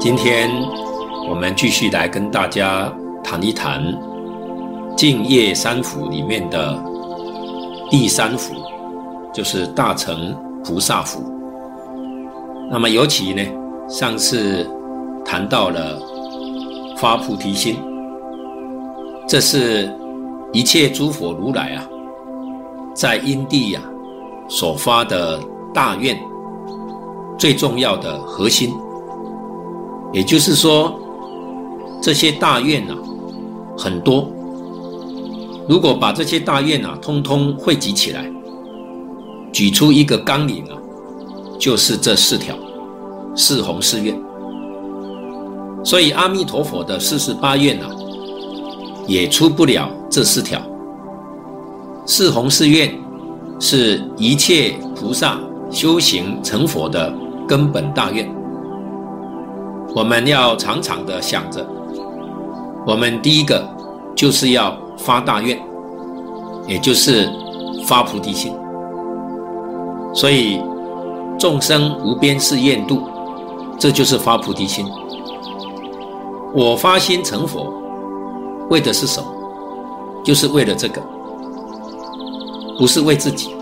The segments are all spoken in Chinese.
今天我们继续来跟大家谈一谈净业三福里面的第三福，就是大乘菩萨福。那么尤其呢，上次谈到了发菩提心，这是一切诸佛如来啊，在因地呀、所发的大愿最重要的核心，也就是说，这些大愿啊很多。如果把这些大愿啊通通汇集起来，举出一个纲领啊，就是这四条四弘誓愿。所以阿弥陀佛的四十八愿啊，也出不了这四条四弘誓愿。是一切菩萨修行成佛的根本大愿。我们要常常的想着，我们第一个就是要发大愿，也就是发菩提心。所以众生无边誓愿度，这就是发菩提心。我发心成佛，为的是什么？就是为了这个。不是为自己，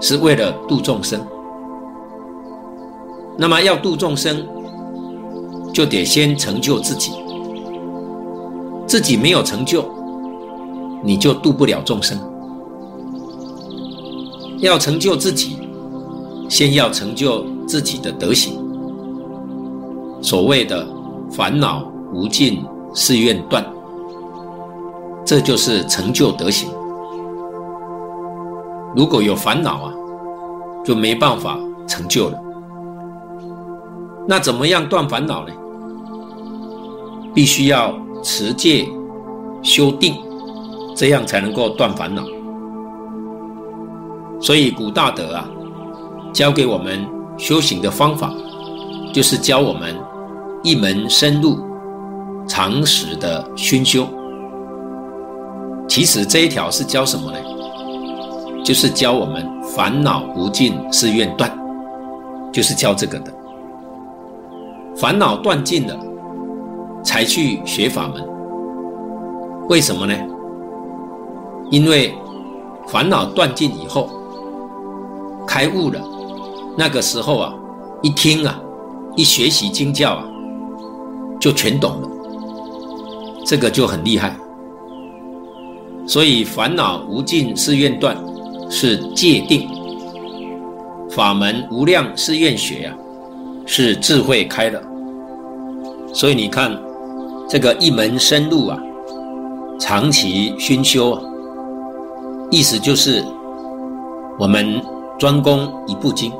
是为了度众生。那么要度众生，就得先成就自己。自己没有成就，你就度不了众生。要成就自己，先要成就自己的德行。所谓的烦恼无尽誓愿断，这就是成就德行。如果有烦恼啊，就没办法成就了。那怎么样断烦恼呢？必须要持戒、修定，这样才能够断烦恼。所以古大德啊，教给我们修行的方法，就是教我们一门深入、常时的熏修。其实这一条是教什么呢？就是教我们烦恼无尽是愿断，就是教这个的。烦恼断尽了，才去学法门。为什么呢？因为烦恼断尽以后，开悟了，那个时候啊，一听啊，一学习经教啊，就全懂了。这个就很厉害。所以烦恼无尽是愿断。是界定法门无量是愿学、啊，是智慧开了。所以你看，这个一门深入啊，长期熏修啊，意思就是我们专攻一部经。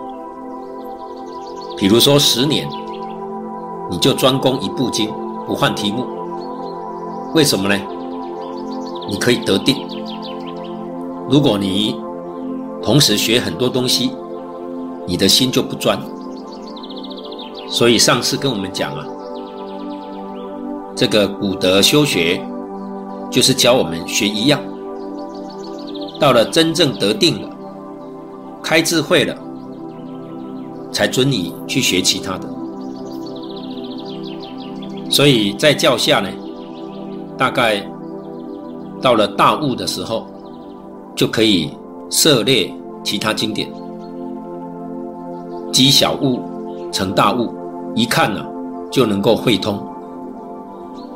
比如说十年，你就专攻一部经，不换题目。为什么呢？你可以得定。如果你同时学很多东西，你的心就不专。所以上次跟我们讲啊，这个古德修学就是教我们学一样，到了真正得定了、开智慧了，才准你去学其他的。所以在教下呢，大概到了大悟的时候，就可以涉猎。其他经典，积小悟成大悟，一看呢、就能够会通，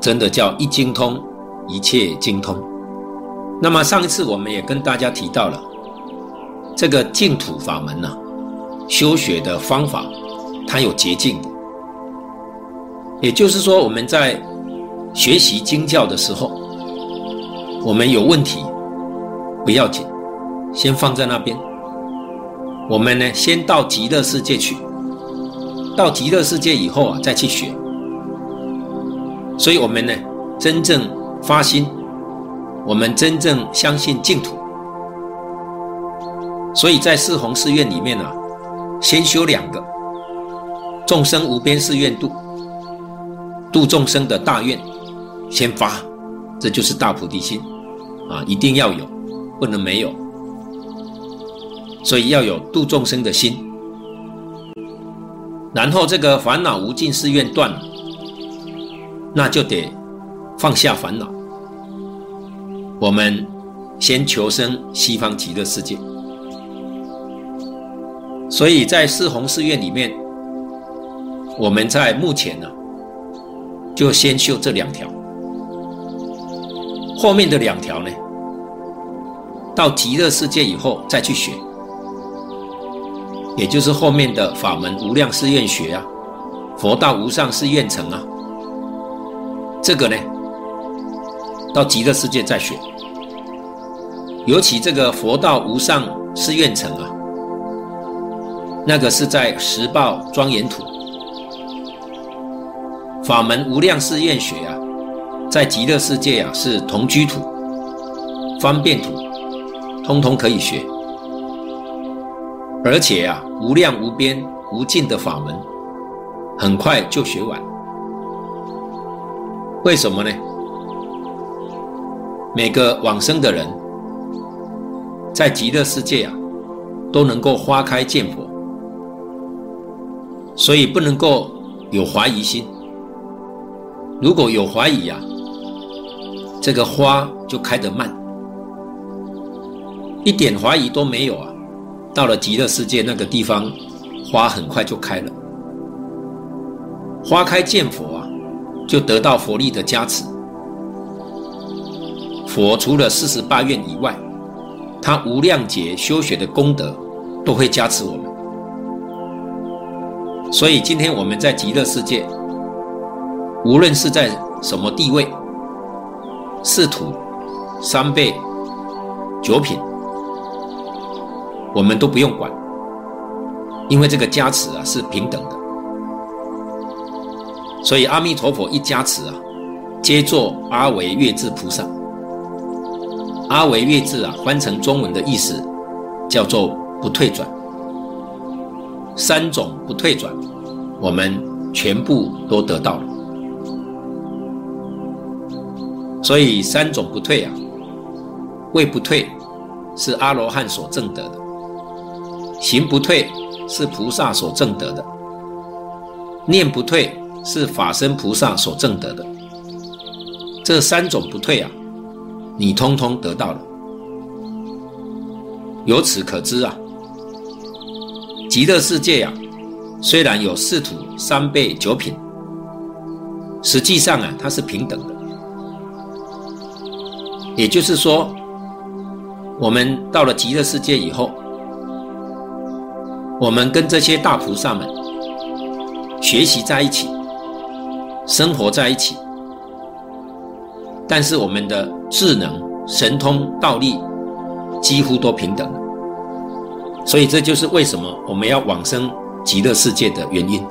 真的叫一精通，一切精通。那么上一次我们也跟大家提到了这个净土法门呢、修学的方法，它有捷径。也就是说，我们在学习经教的时候，我们有问题不要紧，先放在那边。我们呢，先到极乐世界去，到极乐世界以后啊，再去学。所以，我们呢，真正发心，我们真正相信净土。所以在四弘誓愿里面啊，先修两个：众生无边誓愿度，度众生的大愿，先发，这就是大菩提心啊，一定要有，不能没有。所以要有度众生的心，然后这个烦恼无尽誓愿断了，那就得放下烦恼。我们先求生西方极乐世界。所以在四弘誓愿里面，我们在目前呢，就先修这两条，后面的两条呢，到极乐世界以后再去学。也就是后面的法门无量誓愿学啊，佛道无上誓愿成啊，这个呢，到极乐世界再学。尤其这个佛道无上誓愿成啊，那个是在十报庄严土，法门无量誓愿学啊，在极乐世界啊是同居土、方便土，通通可以学。而且啊，无量无边无尽的法门，很快就学完。为什么呢？每个往生的人，在极乐世界啊，都能够花开见佛，所以不能够有怀疑心。如果有怀疑啊，这个花就开得慢，一点怀疑都没有啊。到了极乐世界那个地方，花很快就开了。花开见佛啊，就得到佛力的加持。佛除了四十八愿以外，他无量劫修学的功德都会加持我们。所以今天我们在极乐世界，无论是在什么地位、四土、三辈、九品。我们都不用管，因为这个加持啊是平等的，所以阿弥陀佛一加持啊，皆作阿惟越致菩萨。阿惟越致啊，翻成中文的意思叫做不退转。三种不退转，我们全部都得到了。所以三种不退啊，位不退是阿罗汉所证得的。行不退是菩萨所证得的，念不退是法身菩萨所证得的。这三种不退啊，你通通得到了。由此可知啊，极乐世界啊，虽然有四土、三辈、九品，实际上啊，它是平等的。也就是说，我们到了极乐世界以后。我们跟这些大菩萨们学习在一起，生活在一起，但是我们的智能、神通、道力几乎都平等了。所以这就是为什么我们要往生极乐世界的原因，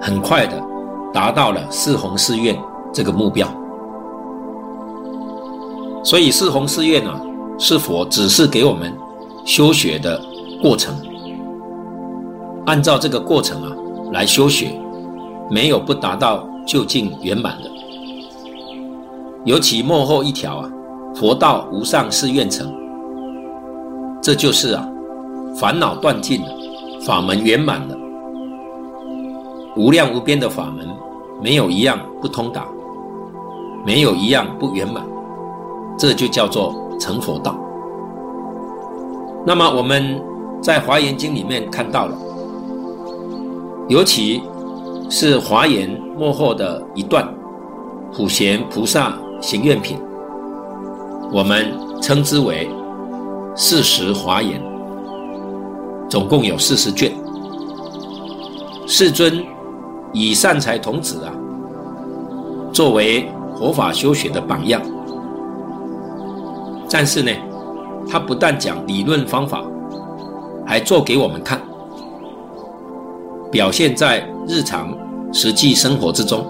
很快的达到了四弘誓愿这个目标。所以四弘誓愿啊，是佛指示给我们修学的过程。按照这个过程啊来修学，没有不达到究竟圆满的。尤其幕后一条啊，佛道无上誓愿成，这就是啊，烦恼断尽了，法门圆满了，无量无边的法门，没有一样不通达，没有一样不圆满，这就叫做成佛道。那么我们在华严经里面看到了。尤其是华严末后的一段普贤菩萨行愿品，我们称之为四十华严，总共有四十卷。世尊以善财童子啊，作为佛法修学的榜样，但是呢，他不但讲理论方法，还做给我们看。表现在日常实际生活之中。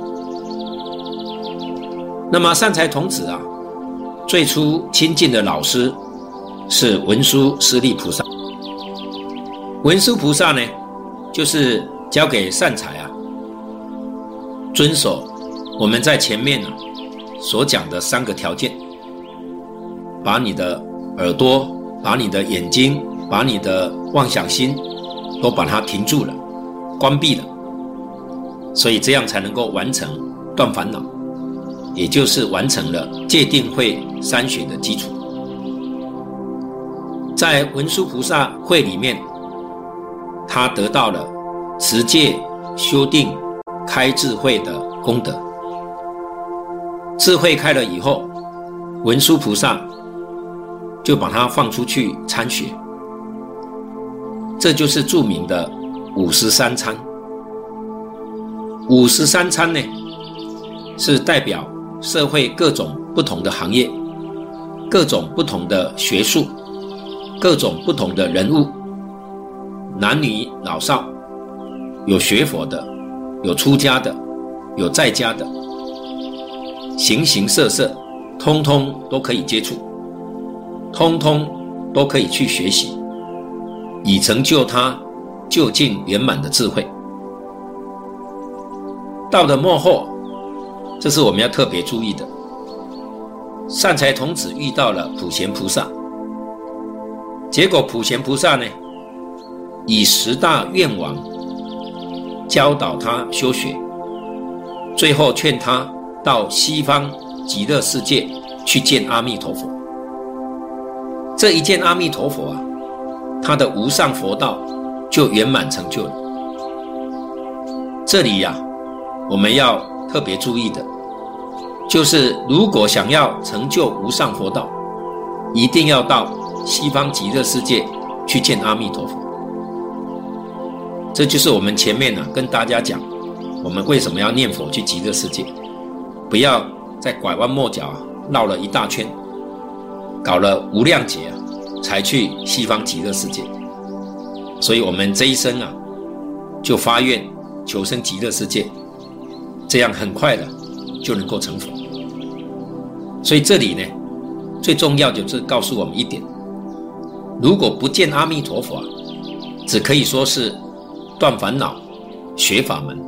那么善财童子啊，最初亲近的老师是文殊师利菩萨。文殊菩萨呢，就是教给善财啊，遵守我们在前面啊所讲的三个条件：把你的耳朵、把你的眼睛、把你的妄想心都把它停住了。关闭了，所以这样才能够完成断烦恼，也就是完成了戒定慧三学的基础。在文殊菩萨会里面，他得到了持戒、修定、开智慧的功德。智慧开了以后，文殊菩萨就把他放出去参学，这就是著名的五十三参。五十三餐呢，是代表社会各种不同的行业、各种不同的学术、各种不同的人物，男女老少，有学佛的，有出家的，有在家的。形形色色，通通都可以接触，通通都可以去学习，以成就他究竟圆满的智慧。到了末后，这是我们要特别注意的。善财童子遇到了普贤菩萨，结果普贤菩萨呢，以十大愿王教导他修学，最后劝他。到西方极乐世界去见阿弥陀佛。这一见阿弥陀佛啊，他的无上佛道就圆满成就了。这里呀、我们要特别注意的，就是如果想要成就无上佛道，一定要到西方极乐世界去见阿弥陀佛。这就是我们前面呢、啊、跟大家讲，我们为什么要念佛去极乐世界。不要再拐弯抹角啊，绕了一大圈，搞了无量劫啊，才去西方极乐世界。所以，我们这一生啊，就发愿求生极乐世界，这样很快的就能够成佛。所以这里呢，最重要就是告诉我们一点：如果不见阿弥陀佛，只可以说是断烦恼、学法门，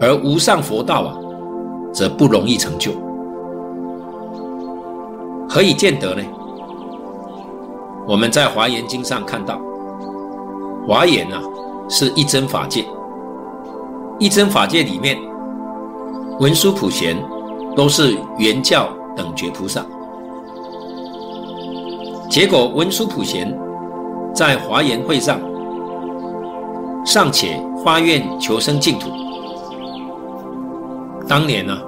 而无上佛道啊。则不容易成就，何以见得呢？我们在《华严经》上看到，华严啊是一真法界，一真法界里面，文殊普贤都是圆教等觉菩萨，结果文殊普贤在华严会上尚且发愿求生净土。当年呢、啊，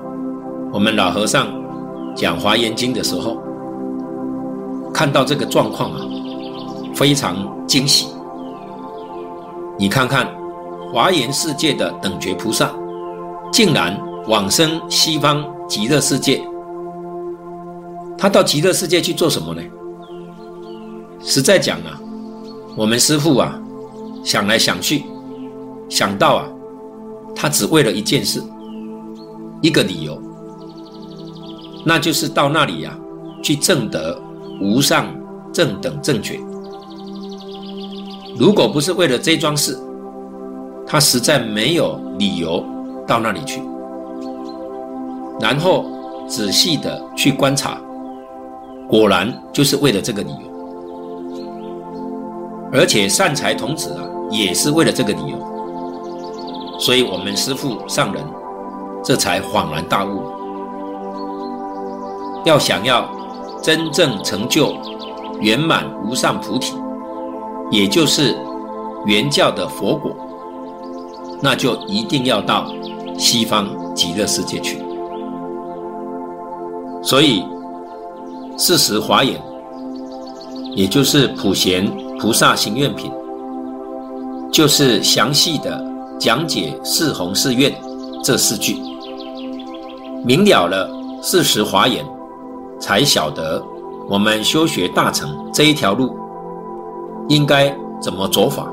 我们老和尚讲《华严经》的时候，看到这个状况啊，非常惊喜。你看看，华严世界的等觉菩萨，竟然往生西方极乐世界。他到极乐世界去做什么呢？实在讲啊，我们师父啊，想来想去，想到啊，他只为了一件事。一个理由，那就是到那里呀、啊，去证得无上正等正觉。如果不是为了这桩事，他实在没有理由到那里去。然后仔细的去观察，果然就是为了这个理由。而且善财童子啊，也是为了这个理由。所以我们师父上人。这才恍然大悟。要想要真正成就圆满无上菩提，也就是圆教的佛果，那就一定要到西方极乐世界去。所以，四十华严，也就是普贤菩萨行愿品，就是详细的讲解四弘誓愿这四句。明了了四十华严，才晓得我们修学大乘这一条路应该怎么走法。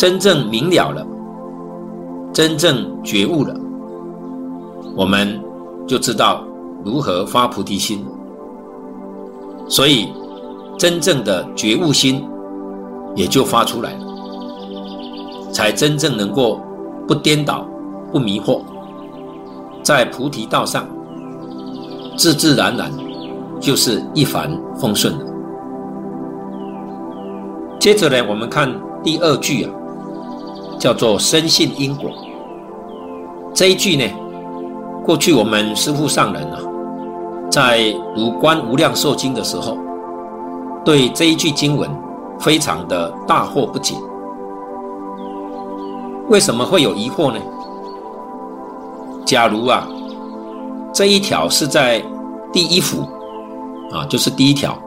真正明了了，真正觉悟了，我们就知道如何发菩提心。所以，真正的觉悟心也就发出来了，才真正能够不颠倒、不迷惑。在菩提道上，自自然然就是一帆风顺了。接着呢，我们看第二句啊，叫做深信因果。这一句呢，过去我们师父上人啊，在读《观无量寿经》的时候，对这一句经文非常的大惑不解。为什么会有疑惑呢？假如啊，这一条是在第一幅啊，就是第一条，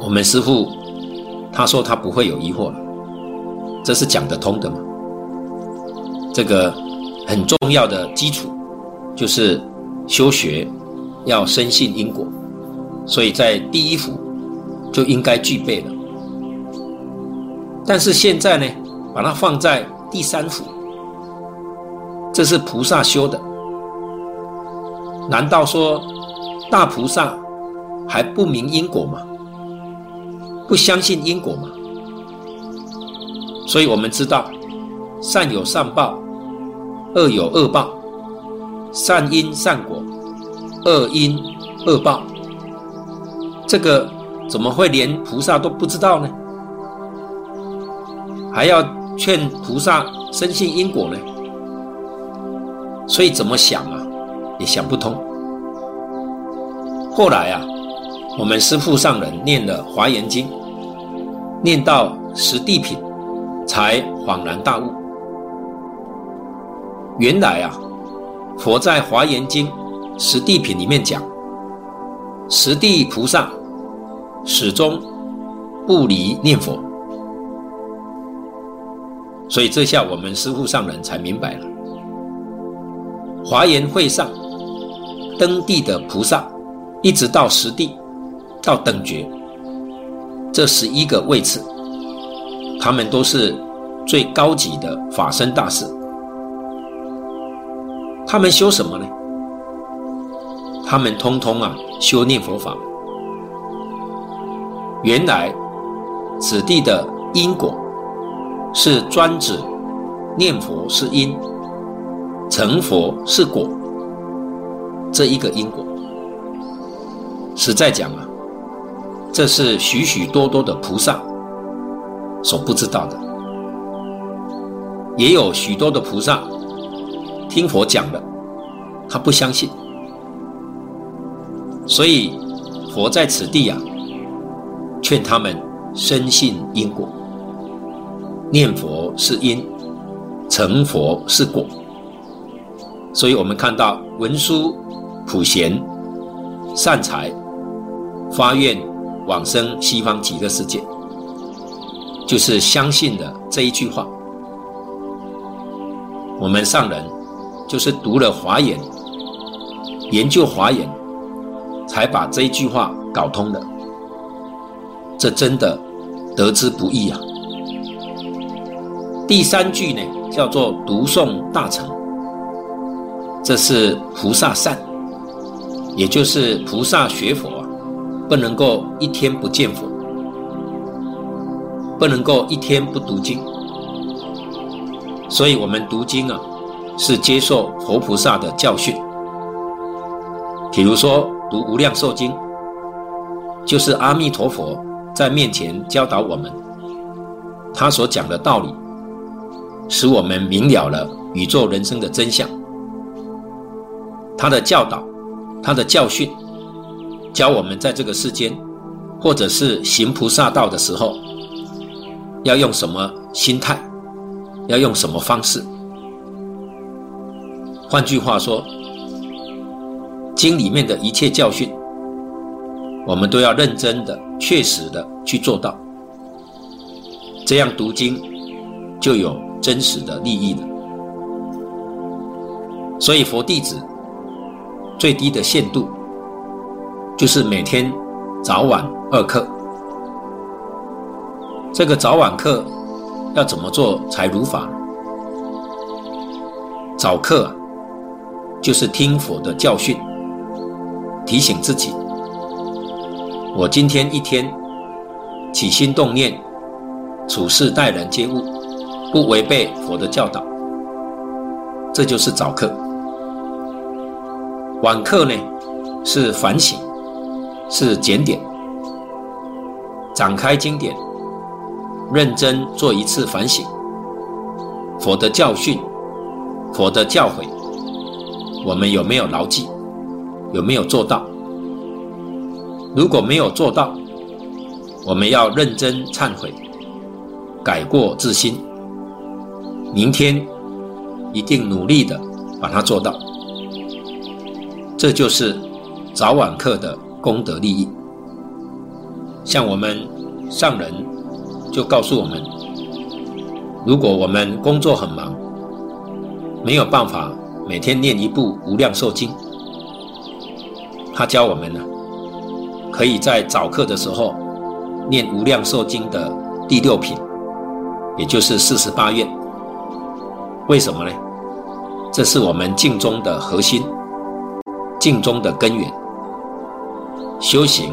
我们师父他说他不会有疑惑了，这是讲得通的嘛。这个很重要的基础就是修学要深信因果，所以在第一幅就应该具备了。但是现在呢，把它放在第三幅，这是菩萨修的。难道说大菩萨还不明因果吗？不相信因果吗？所以我们知道，善有善报，恶有恶报，善因善果，恶因恶报。这个怎么会连菩萨都不知道呢？还要劝菩萨深信因果呢？所以怎么想啊，也想不通。后来啊，我们师父上人念了《华严经》，念到十地品，才恍然大悟。原来啊，佛在《华严经》十地品里面讲，十地菩萨始终不离念佛。所以这下我们师父上人才明白了，华严会上登地的菩萨，一直到十地，到等觉，这十一个位次，他们都是最高级的法身大士。他们修什么呢？他们通通啊修念佛法。原来此地的因果。是专指念佛是因，成佛是果，这一个因果。实在讲啊，这是许许多多的菩萨所不知道的，也有许多的菩萨听佛讲了，他不相信，所以佛在此地啊，劝他们深信因果。念佛是因，成佛是果，所以我们看到文殊、普贤、善财发愿往生西方极乐世界，就是相信的这一句话。我们上人就是读了华严，研究华严，才把这一句话搞通的。这真的得之不易啊！第三句呢，叫做读诵大乘，这是菩萨善，也就是菩萨学佛，不能够一天不见佛，不能够一天不读经，所以我们读经啊，是接受佛菩萨的教训。比如说读无量寿经，就是阿弥陀佛在面前教导我们，他所讲的道理。使我们明了了宇宙人生的真相。他的教导，他的教训，教我们在这个世间，或者是行菩萨道的时候，要用什么心态，要用什么方式。换句话说，经里面的一切教训，我们都要认真的、确实的去做到。这样读经就有。真实的利益了，所以佛弟子最低的限度就是每天早晚二课。这个早晚课要怎么做才如法？早课，就是听佛的教训，提醒自己，我今天一天起心动念、处事待人接物。不违背佛的教导，这就是早课。晚课呢，是反省，是检点，展开经典，认真做一次反省。佛的教训，佛的教诲，我们有没有牢记？有没有做到？如果没有做到，我们要认真忏悔，改过自新。明天一定努力的把它做到。这就是早晚课的功德利益。像我们上人就告诉我们，如果我们工作很忙，没有办法每天念一部《无量寿经》，他教我们呢，可以在早课的时候念《无量寿经》的第六品，也就是四十八愿。为什么呢？这是我们净宗的核心。净宗的根源，修行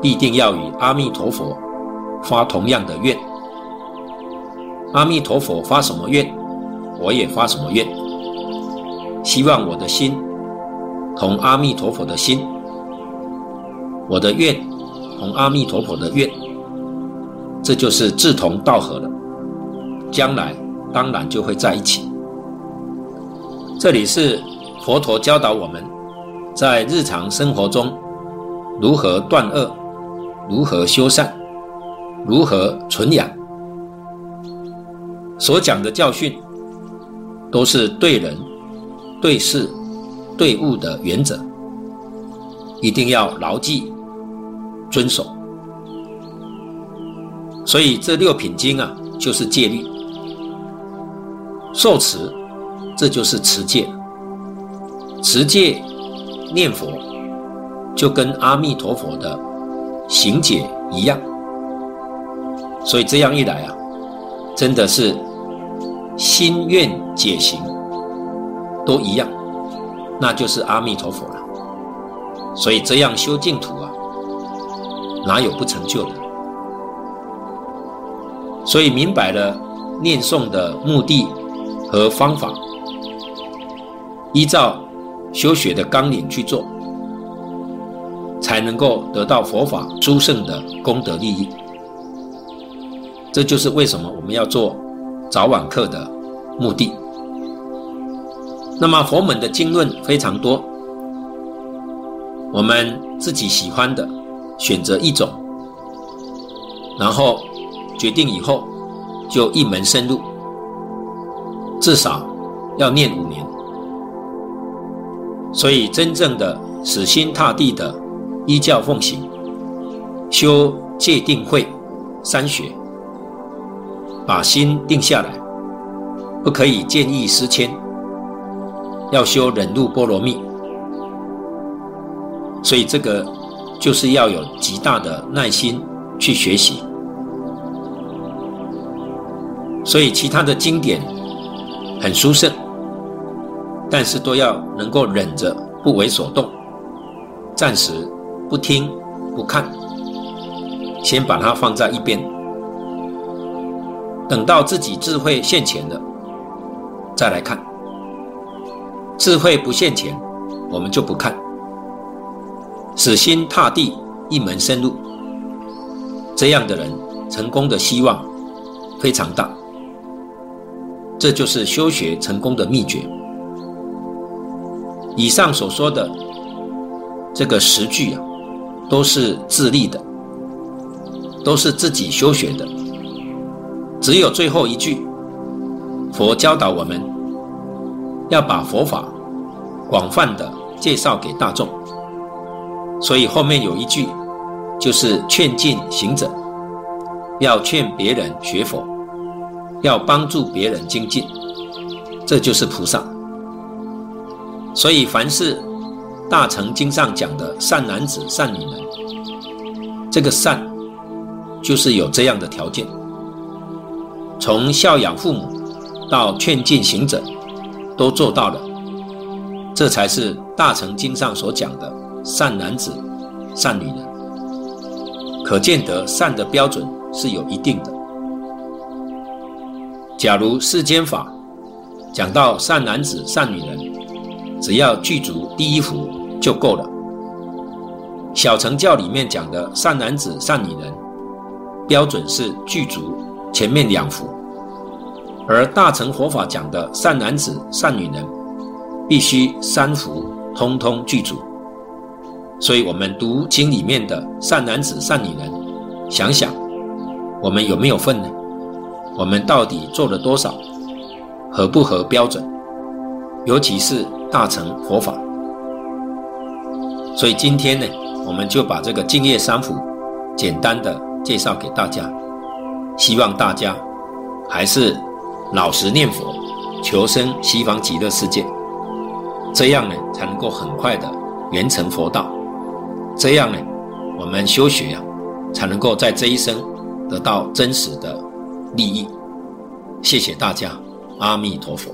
必定要与阿弥陀佛发同样的愿。阿弥陀佛发什么愿，我也发什么愿。希望我的心同阿弥陀佛的心，我的愿同阿弥陀佛的愿，这就是志同道合了。将来当然就会在一起。这里是。佛陀教导我们，在日常生活中如何断恶，如何修善，如何存养。所讲的教训，都是对人、对事、对物的原则，一定要牢记、遵守。所以这六品经啊，就是戒律。受持，这就是持戒。持戒念佛，就跟阿弥陀佛的行解一样，所以这样一来啊，真的是心愿解行都一样，那就是阿弥陀佛了。所以这样修净土啊，哪有不成就的？所以明白了念诵的目的和方法，依照。修学的纲领去做，才能够得到佛法殊胜的功德利益。这就是为什么我们要做早晚课的目的。那么佛门的经论非常多，我们自己喜欢的选择一种，然后决定以后就一门深入，至少要念五年。所以，真正的死心塌地的依教奉行，修戒定慧三学，把心定下来，不可以见异思迁，要修忍辱波罗蜜。所以，这个就是要有极大的耐心去学习。所以，其他的经典很殊胜。但是都要能够忍着不为所动，暂时不听不看，先把它放在一边，等到自己智慧现前了，再来看。智慧不现前，我们就不看。死心塌地，一门深入，这样的人成功的希望非常大。这就是修学成功的秘诀。以上所说的这个十句啊，都是自立的，都是自己修学的。只有最后一句，佛教导我们要把佛法广泛的介绍给大众。所以后面有一句，就是劝进行者，要劝别人学佛，要帮助别人精进，这就是菩萨。所以，凡是大乘经上讲的善男子、善女人，这个善就是有这样的条件：从孝养父母到劝进行者，都做到了，这才是大乘经上所讲的善男子、善女人。可见得善的标准是有一定的。假如世间法讲到善男子、善女人，只要具足第一福就够了。小乘教里面讲的善男子、善女人，标准是具足前面两幅，而大乘佛法讲的善男子、善女人，必须三幅通通具足。所以，我们读经里面的善男子、善女人，想想我们有没有份呢？我们到底做了多少？合不合标准？尤其是大乘佛法。所以今天呢，我们就把这个净业三福简单的介绍给大家，希望大家还是老实念佛，求生西方极乐世界，这样呢才能够很快的圆成佛道。这样呢，我们修学呀、啊，才能够在这一生得到真实的利益。谢谢大家，阿弥陀佛。